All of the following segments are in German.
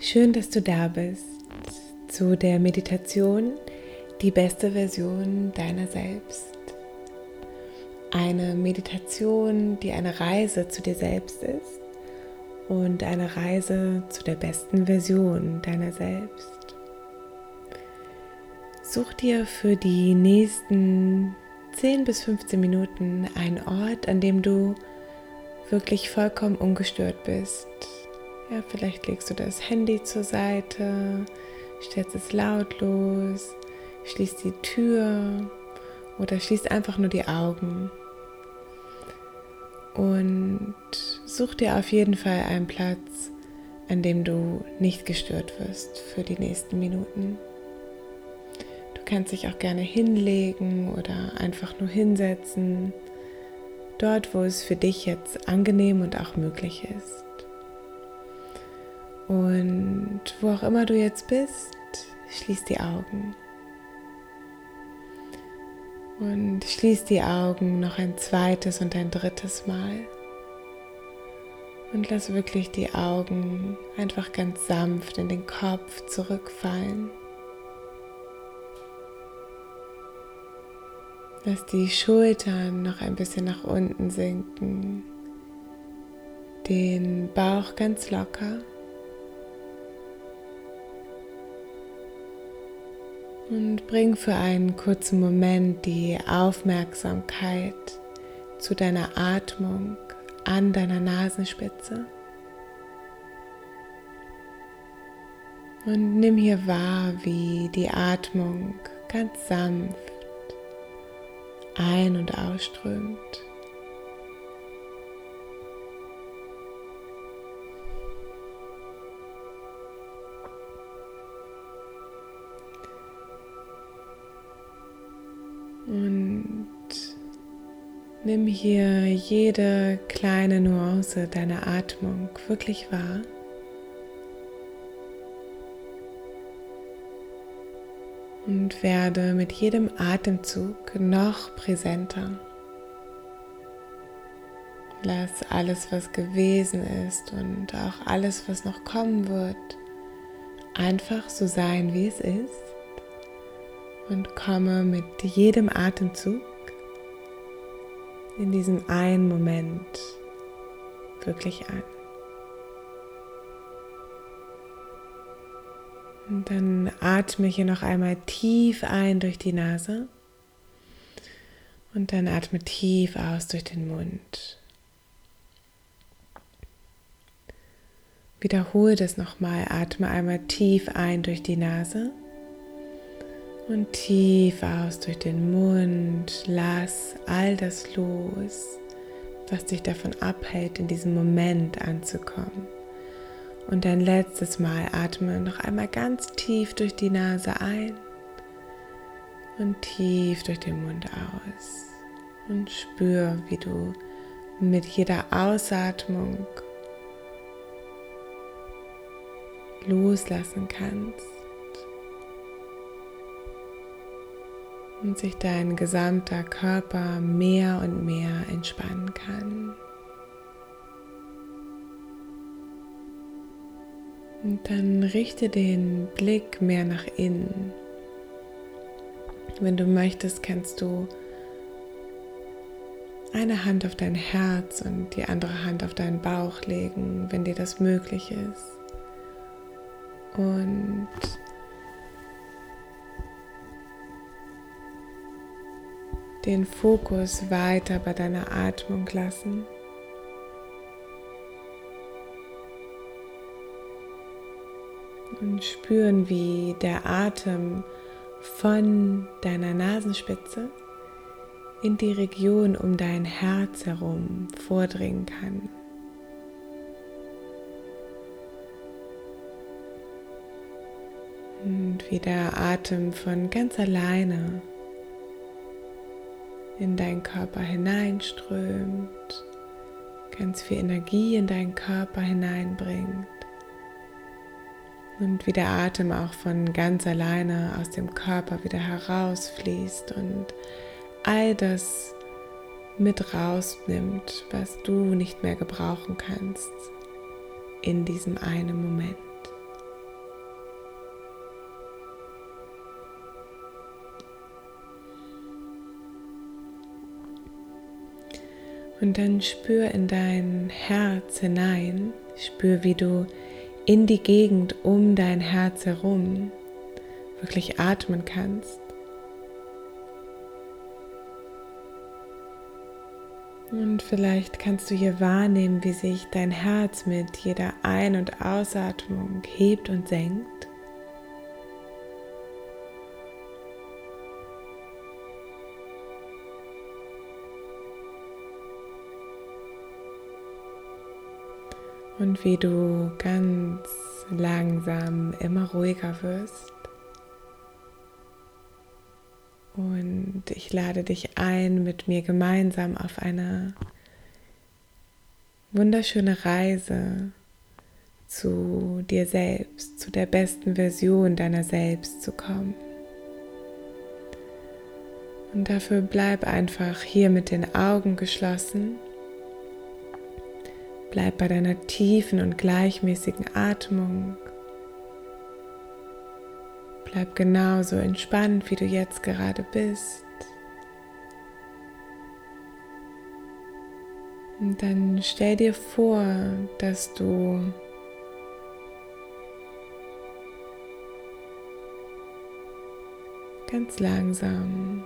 Schön, dass du da bist zu der Meditation Die beste Version deiner selbst. Eine Meditation, die eine Reise zu dir selbst ist und eine Reise zu der besten Version deiner selbst. Such dir für die nächsten 10 bis 15 Minuten einen Ort, an dem du wirklich vollkommen ungestört bist ja, vielleicht legst du das Handy zur Seite, stellst es lautlos, schließt die Tür oder schließt einfach nur die Augen. Und such dir auf jeden Fall einen Platz, an dem du nicht gestört wirst für die nächsten Minuten. Du kannst dich auch gerne hinlegen oder einfach nur hinsetzen, dort wo es für dich jetzt angenehm und auch möglich ist. Und wo auch immer du jetzt bist, schließ die Augen. Und schließ die Augen noch ein zweites und ein drittes Mal. Und lass wirklich die Augen einfach ganz sanft in den Kopf zurückfallen. Lass die Schultern noch ein bisschen nach unten sinken. Den Bauch ganz locker. Und bring für einen kurzen Moment die Aufmerksamkeit zu deiner Atmung an deiner Nasenspitze. Und nimm hier wahr, wie die Atmung ganz sanft ein- und ausströmt. Nimm hier jede kleine Nuance deiner Atmung wirklich wahr. Und werde mit jedem Atemzug noch präsenter. Lass alles, was gewesen ist und auch alles, was noch kommen wird, einfach so sein, wie es ist. Und komme mit jedem Atemzug in diesem einen Moment wirklich an. Und dann atme hier noch einmal tief ein durch die Nase und dann atme tief aus durch den Mund. Wiederhole das nochmal, atme einmal tief ein durch die Nase und tief aus durch den Mund. Lass all das los, was dich davon abhält, in diesem Moment anzukommen. Und ein letztes Mal atme noch einmal ganz tief durch die Nase ein und tief durch den Mund aus. Und spür, wie du mit jeder Ausatmung loslassen kannst. Und sich dein gesamter Körper mehr und mehr entspannen kann. Und dann richte den Blick mehr nach innen. Wenn du möchtest, kannst du eine Hand auf dein Herz und die andere Hand auf deinen Bauch legen, wenn dir das möglich ist. Und den Fokus weiter bei deiner Atmung lassen. Und spüren, wie der Atem von deiner Nasenspitze in die Region um dein Herz herum vordringen kann. Und wie der Atem von ganz alleine in deinen Körper hineinströmt, ganz viel Energie in deinen Körper hineinbringt und wie der Atem auch von ganz alleine aus dem Körper wieder herausfließt und all das mit rausnimmt, was du nicht mehr gebrauchen kannst in diesem einen Moment. Und dann spür in dein Herz hinein, spür, wie du in die Gegend um dein Herz herum wirklich atmen kannst. Und vielleicht kannst du hier wahrnehmen, wie sich dein Herz mit jeder Ein- und Ausatmung hebt und senkt. Und wie du ganz langsam immer ruhiger wirst. Und ich lade dich ein, mit mir gemeinsam auf eine wunderschöne Reise zu dir selbst, zu der besten Version deiner selbst zu kommen. Und dafür bleib einfach hier mit den Augen geschlossen. Bleib bei deiner tiefen und gleichmäßigen Atmung. Bleib genauso entspannt, wie du jetzt gerade bist. Und dann stell dir vor, dass du ganz langsam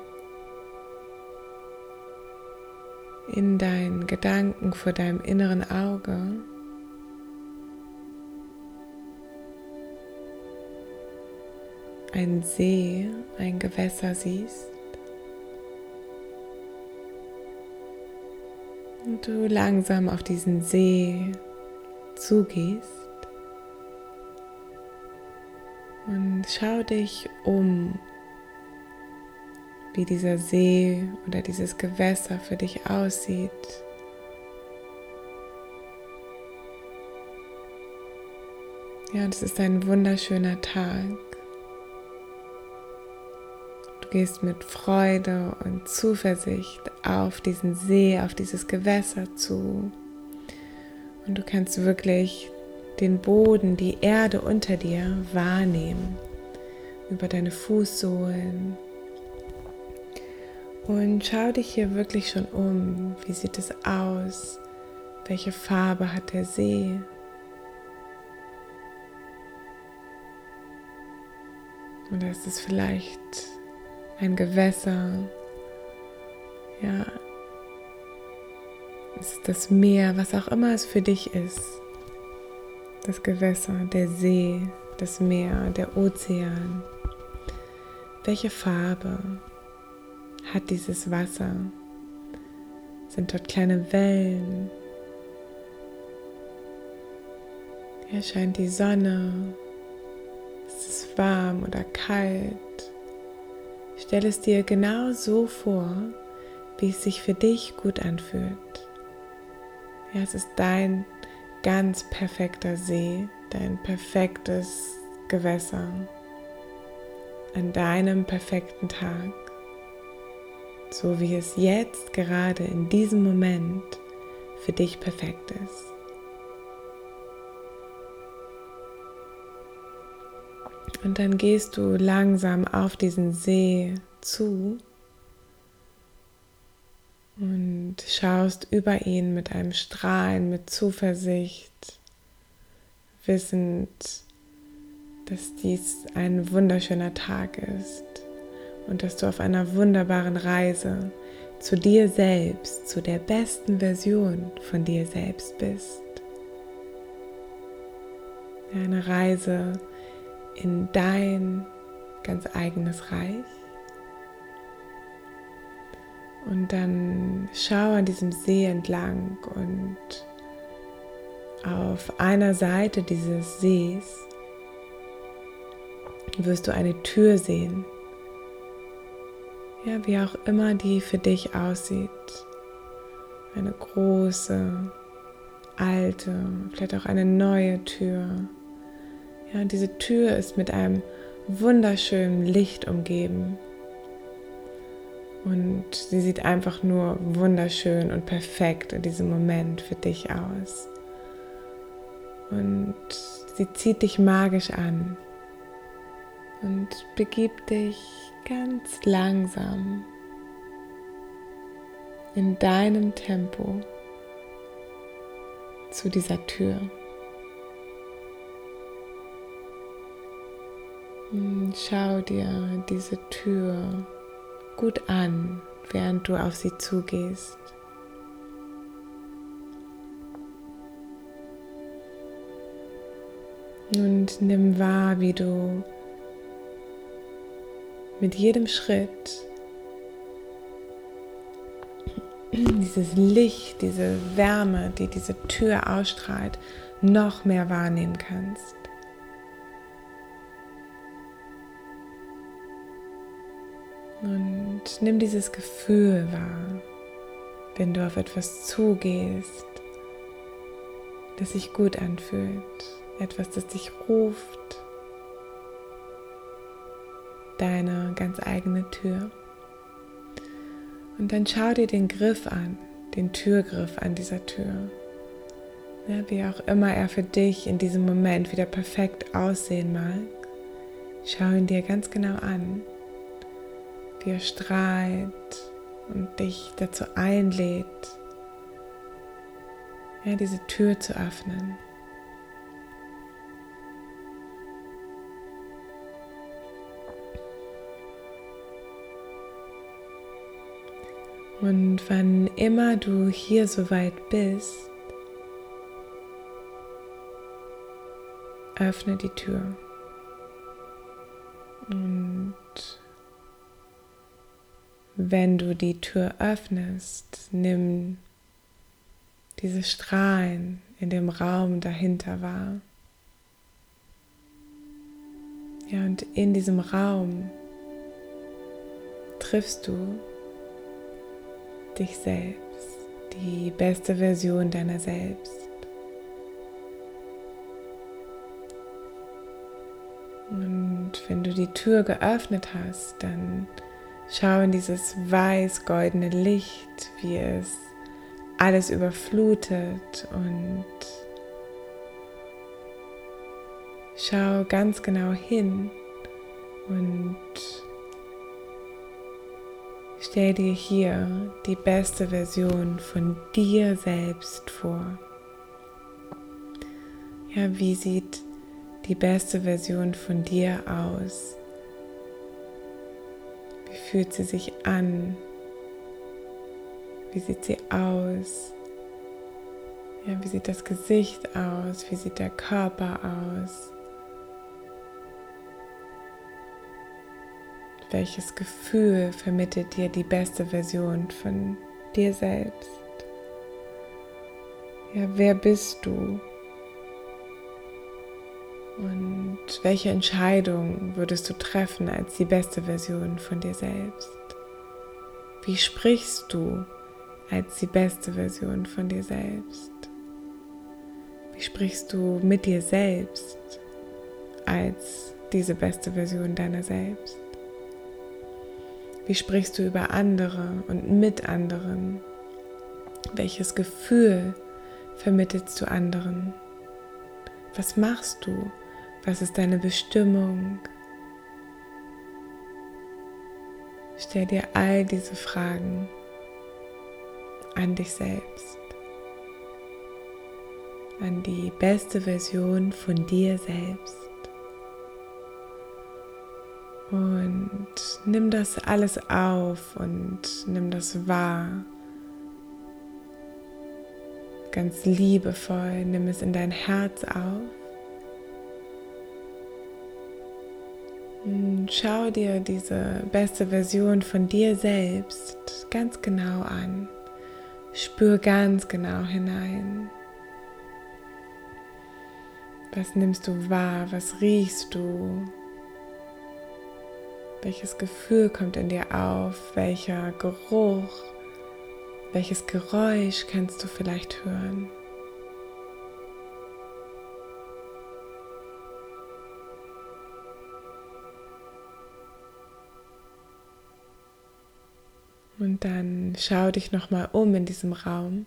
in deinen Gedanken vor deinem inneren Auge. Ein See, ein Gewässer siehst. Und du langsam auf diesen See zugehst. Und schau dich um, wie dieser See oder dieses Gewässer für dich aussieht. Ja, und es ist ein wunderschöner Tag gehst mit Freude und Zuversicht auf diesen See, auf dieses Gewässer zu. Und du kannst wirklich den Boden, die Erde unter dir wahrnehmen, über deine Fußsohlen. Und schau dich hier wirklich schon um. Wie sieht es aus? Welche Farbe hat der See? Oder ist es vielleicht ein Gewässer, ja, es ist das Meer, was auch immer es für dich ist. Das Gewässer, der See, das Meer, der Ozean. Welche Farbe hat dieses Wasser? Sind dort kleine Wellen? Hier scheint die Sonne. Ist es warm oder kalt? Stell es dir genau so vor, wie es sich für dich gut anfühlt. Ja, es ist dein ganz perfekter See, dein perfektes Gewässer an deinem perfekten Tag, so wie es jetzt gerade in diesem Moment für dich perfekt ist. Und dann gehst du langsam auf diesen See zu und schaust über ihn mit einem Strahlen, mit Zuversicht, wissend, dass dies ein wunderschöner Tag ist und dass du auf einer wunderbaren Reise zu dir selbst, zu der besten Version von dir selbst bist. Eine Reise, in dein ganz eigenes Reich. Und dann schau an diesem See entlang und auf einer Seite dieses Sees wirst du eine Tür sehen. Ja, wie auch immer die für dich aussieht. Eine große, alte, vielleicht auch eine neue Tür ja, diese Tür ist mit einem wunderschönen Licht umgeben. Und sie sieht einfach nur wunderschön und perfekt in diesem Moment für dich aus. Und sie zieht dich magisch an und begibt dich ganz langsam in deinem Tempo zu dieser Tür. Hm, schau dir diese Tür gut an, während du auf sie zugehst. Und nimm wahr, wie du mit jedem Schritt dieses Licht, diese Wärme, die diese Tür ausstrahlt, noch mehr wahrnehmen kannst. Und nimm dieses Gefühl wahr, wenn du auf etwas zugehst, das sich gut anfühlt, etwas, das dich ruft, deine ganz eigene Tür. Und dann schau dir den Griff an, den Türgriff an dieser Tür. Ja, wie auch immer er für dich in diesem Moment wieder perfekt aussehen mag, schau ihn dir ganz genau an, wie er strahlt und dich dazu einlädt, ja, diese Tür zu öffnen. Und wann immer du hier soweit bist, öffne die Tür. Und wenn du die Tür öffnest, nimm diese Strahlen in dem Raum dahinter wahr. Ja, und in diesem Raum triffst du dich selbst, die beste Version deiner selbst. Und wenn du die Tür geöffnet hast, dann schau in dieses weiß-goldene Licht, wie es alles überflutet und schau ganz genau hin und Stell dir hier die beste Version von dir selbst vor. Ja, wie sieht die beste Version von dir aus? Wie fühlt sie sich an? Wie sieht sie aus? Ja, wie sieht das Gesicht aus? Wie sieht der Körper aus? Welches Gefühl vermittelt dir die beste Version von dir selbst? Ja, wer bist du? Und welche Entscheidung würdest du treffen als die beste Version von dir selbst? Wie sprichst du als die beste Version von dir selbst? Wie sprichst du mit dir selbst als diese beste Version deiner selbst? Wie sprichst du über andere und mit anderen? Welches Gefühl vermittelst du anderen? Was machst du? Was ist deine Bestimmung? Stell dir all diese Fragen an dich selbst, an die beste Version von dir selbst. Und nimm das alles auf und nimm das wahr. Ganz liebevoll, nimm es in dein Herz auf. Und schau dir diese beste Version von dir selbst ganz genau an. Spür ganz genau hinein. Was nimmst du wahr? Was riechst du? Welches Gefühl kommt in dir auf? Welcher Geruch? Welches Geräusch kannst du vielleicht hören? Und dann schau dich nochmal um in diesem Raum,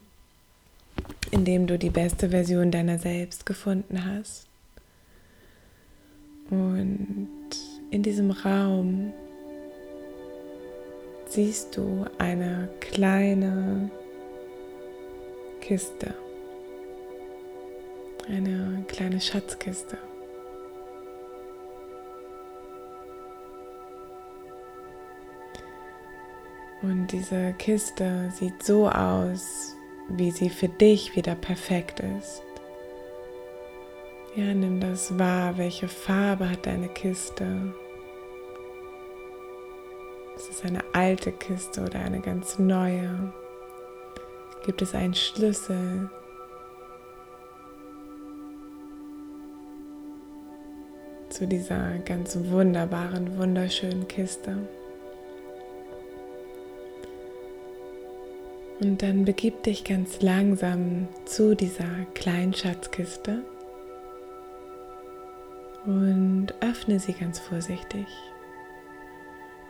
in dem du die beste Version deiner selbst gefunden hast. Und in diesem Raum siehst du eine kleine Kiste. eine kleine Schatzkiste. Und diese Kiste sieht so aus, wie sie für dich wieder perfekt ist. Ja, nimm das wahr. Welche Farbe hat deine Kiste? Eine alte Kiste oder eine ganz neue? Gibt es einen Schlüssel? zu dieser ganz wunderbaren, wunderschönen Kiste. Und dann begib dich ganz langsam zu dieser kleinen Schatzkiste und öffne sie ganz vorsichtig.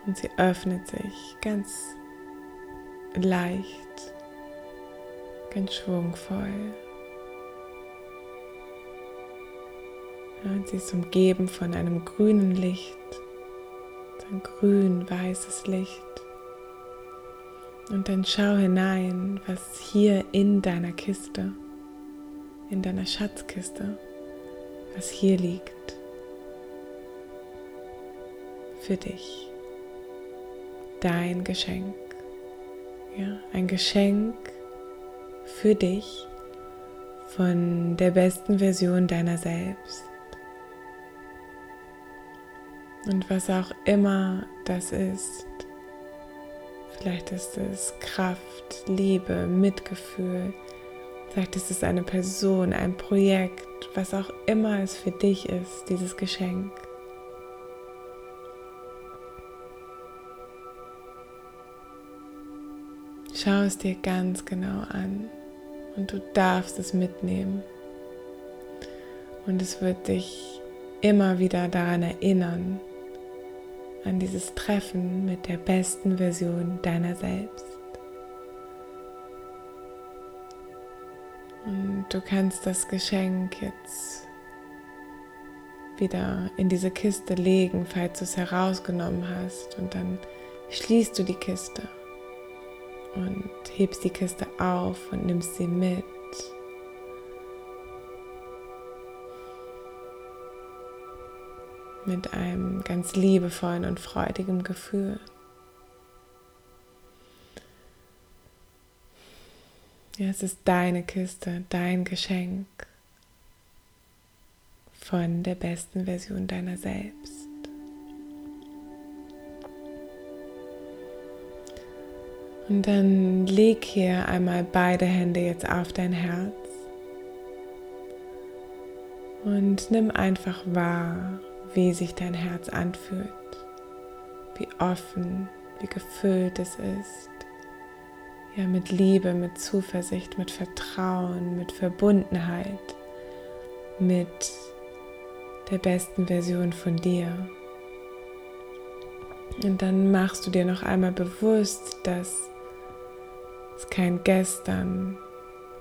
Und sie öffnet sich ganz leicht, ganz schwungvoll. Und sie ist umgeben von einem grünen Licht, ein grün-weißes Licht. Und dann schau hinein, was hier in deiner Kiste, in deiner Schatzkiste, was hier liegt. Für dich. Dein Geschenk. Ja, ein Geschenk für dich von der besten Version deiner selbst. Und was auch immer das ist, vielleicht ist es Kraft, Liebe, Mitgefühl, vielleicht ist es eine Person, ein Projekt, was auch immer es für dich ist, dieses Geschenk. Schau es dir ganz genau an und du darfst es mitnehmen. Und es wird dich immer wieder daran erinnern, an dieses Treffen mit der besten Version deiner selbst. Und du kannst das Geschenk jetzt wieder in diese Kiste legen, falls du es herausgenommen hast. Und dann schließt du die Kiste und hebst die Kiste auf und nimmst sie mit mit einem ganz liebevollen und freudigen Gefühl. Ja, es ist deine Kiste, dein Geschenk von der besten Version deiner selbst. Und dann leg hier einmal beide Hände jetzt auf dein Herz und nimm einfach wahr, wie sich dein Herz anfühlt, wie offen, wie gefüllt es ist. Ja, mit Liebe, mit Zuversicht, mit Vertrauen, mit Verbundenheit, mit der besten Version von dir. Und dann machst du dir noch einmal bewusst, dass es kein Gestern,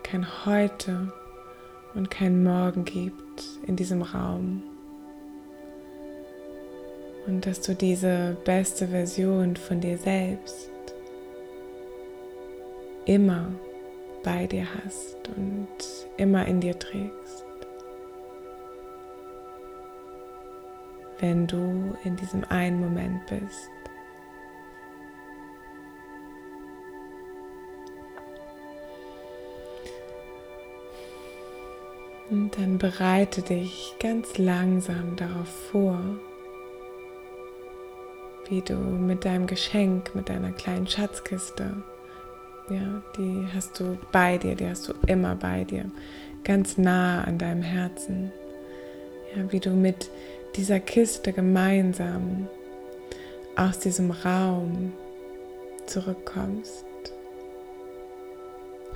kein Heute und kein Morgen gibt in diesem Raum und dass du diese beste Version von dir selbst immer bei dir hast und immer in dir trägst. Wenn du in diesem einen Moment bist. Und dann bereite dich ganz langsam darauf vor, wie du mit deinem Geschenk, mit deiner kleinen Schatzkiste, ja, die hast du bei dir, die hast du immer bei dir, ganz nah an deinem Herzen. Ja, wie du mit dieser Kiste gemeinsam aus diesem Raum zurückkommst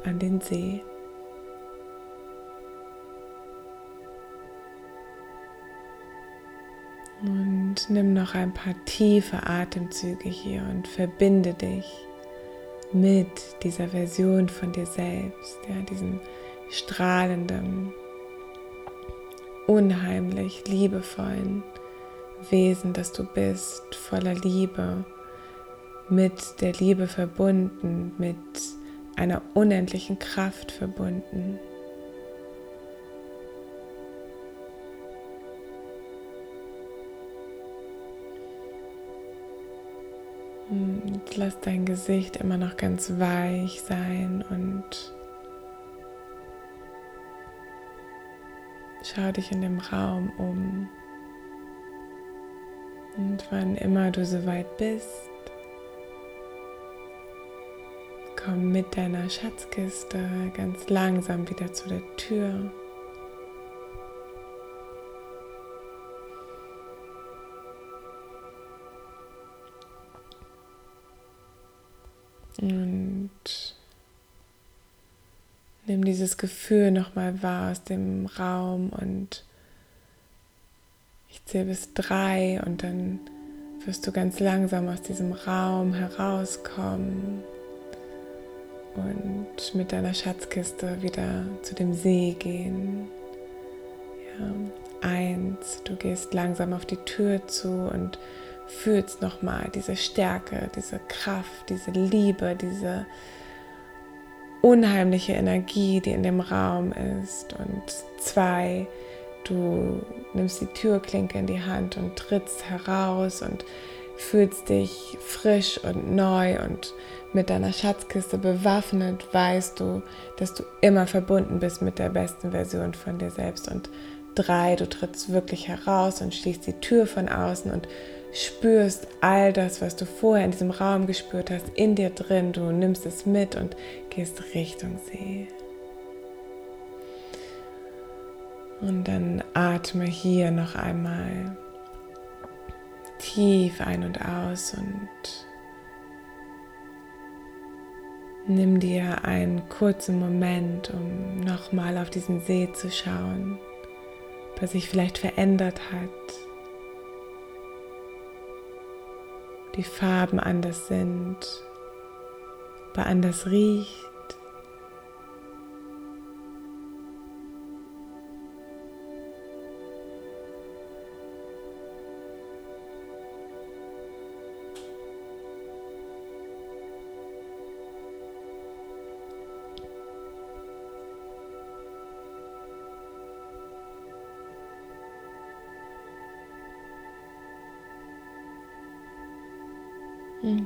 an den See. Und nimm noch ein paar tiefe Atemzüge hier und verbinde dich mit dieser Version von dir selbst, ja, diesem strahlenden, unheimlich liebevollen Wesen, das du bist, voller Liebe, mit der Liebe verbunden, mit einer unendlichen Kraft verbunden. Und lass dein Gesicht immer noch ganz weich sein und schau dich in dem Raum um. Und wann immer du soweit bist, komm mit deiner Schatzkiste ganz langsam wieder zu der Tür. Und nimm dieses Gefühl nochmal wahr aus dem Raum und ich zähle bis drei und dann wirst du ganz langsam aus diesem Raum herauskommen und mit deiner Schatzkiste wieder zu dem See gehen. Ja, eins, du gehst langsam auf die Tür zu und fühlst nochmal diese Stärke, diese Kraft, diese Liebe, diese unheimliche Energie, die in dem Raum ist. Und zwei, du nimmst die Türklinke in die Hand und trittst heraus und fühlst dich frisch und neu und mit deiner Schatzkiste bewaffnet, weißt du, dass du immer verbunden bist mit der besten Version von dir selbst. Und drei, du trittst wirklich heraus und schließt die Tür von außen und spürst all das, was du vorher in diesem Raum gespürt hast, in dir drin. Du nimmst es mit und gehst Richtung See. Und dann atme hier noch einmal tief ein und aus und nimm dir einen kurzen Moment, um nochmal auf diesen See zu schauen, was sich vielleicht verändert hat die Farben anders sind, aber anders riecht.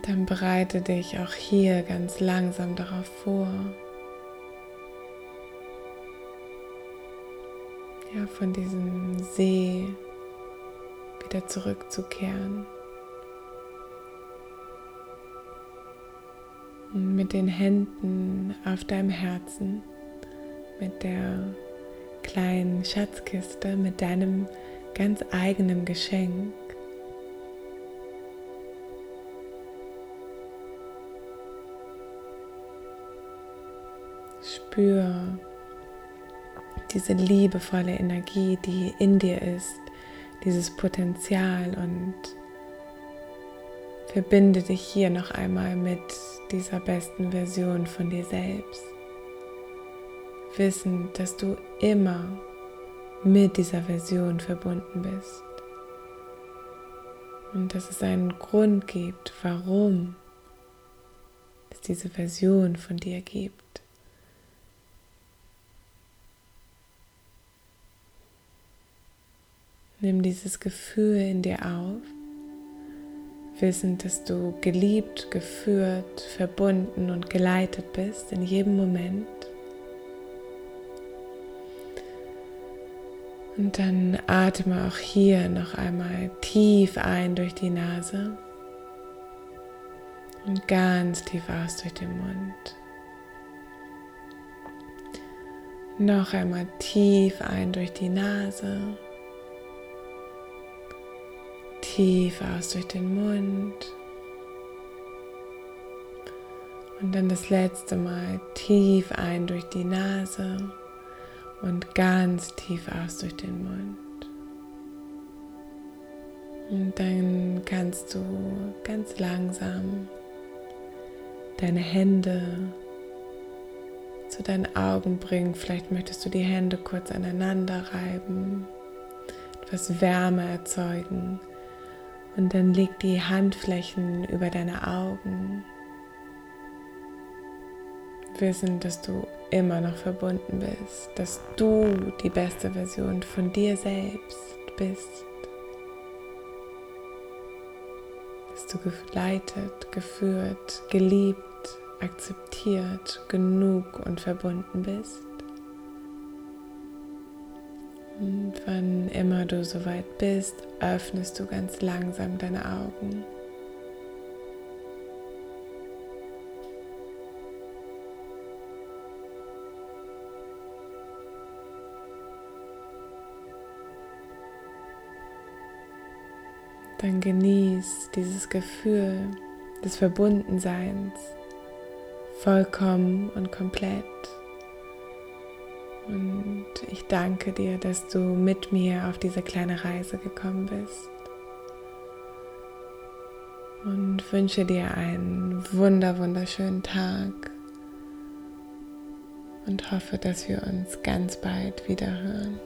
Dann bereite dich auch hier ganz langsam darauf vor. Ja, von diesem See wieder zurückzukehren. Und mit den Händen auf deinem Herzen, mit der kleinen Schatzkiste, mit deinem ganz eigenen Geschenk Spür diese liebevolle Energie, die in dir ist, dieses Potenzial und verbinde dich hier noch einmal mit dieser besten Version von dir selbst. Wissend, dass du immer mit dieser Version verbunden bist. Und dass es einen Grund gibt, warum es diese Version von dir gibt. Nimm dieses Gefühl in dir auf, wissend, dass du geliebt, geführt, verbunden und geleitet bist in jedem Moment. Und dann atme auch hier noch einmal tief ein durch die Nase und ganz tief aus durch den Mund. Noch einmal tief ein durch die Nase tief aus durch den Mund. Und dann das letzte Mal tief ein durch die Nase und ganz tief aus durch den Mund. Und dann kannst du ganz langsam deine Hände zu deinen Augen bringen. Vielleicht möchtest du die Hände kurz aneinander reiben, etwas Wärme erzeugen. Und dann leg die Handflächen über deine Augen, wissen, dass du immer noch verbunden bist, dass du die beste Version von dir selbst bist, dass du geleitet, geführt, geliebt, akzeptiert, genug und verbunden bist. Und wann immer du soweit bist, öffnest du ganz langsam deine Augen. dann genieß dieses Gefühl des Verbundenseins vollkommen und komplett. Und ich danke dir, dass du mit mir auf diese kleine Reise gekommen bist. Und wünsche dir einen wunder, wunderschönen Tag. Und hoffe, dass wir uns ganz bald wieder hören.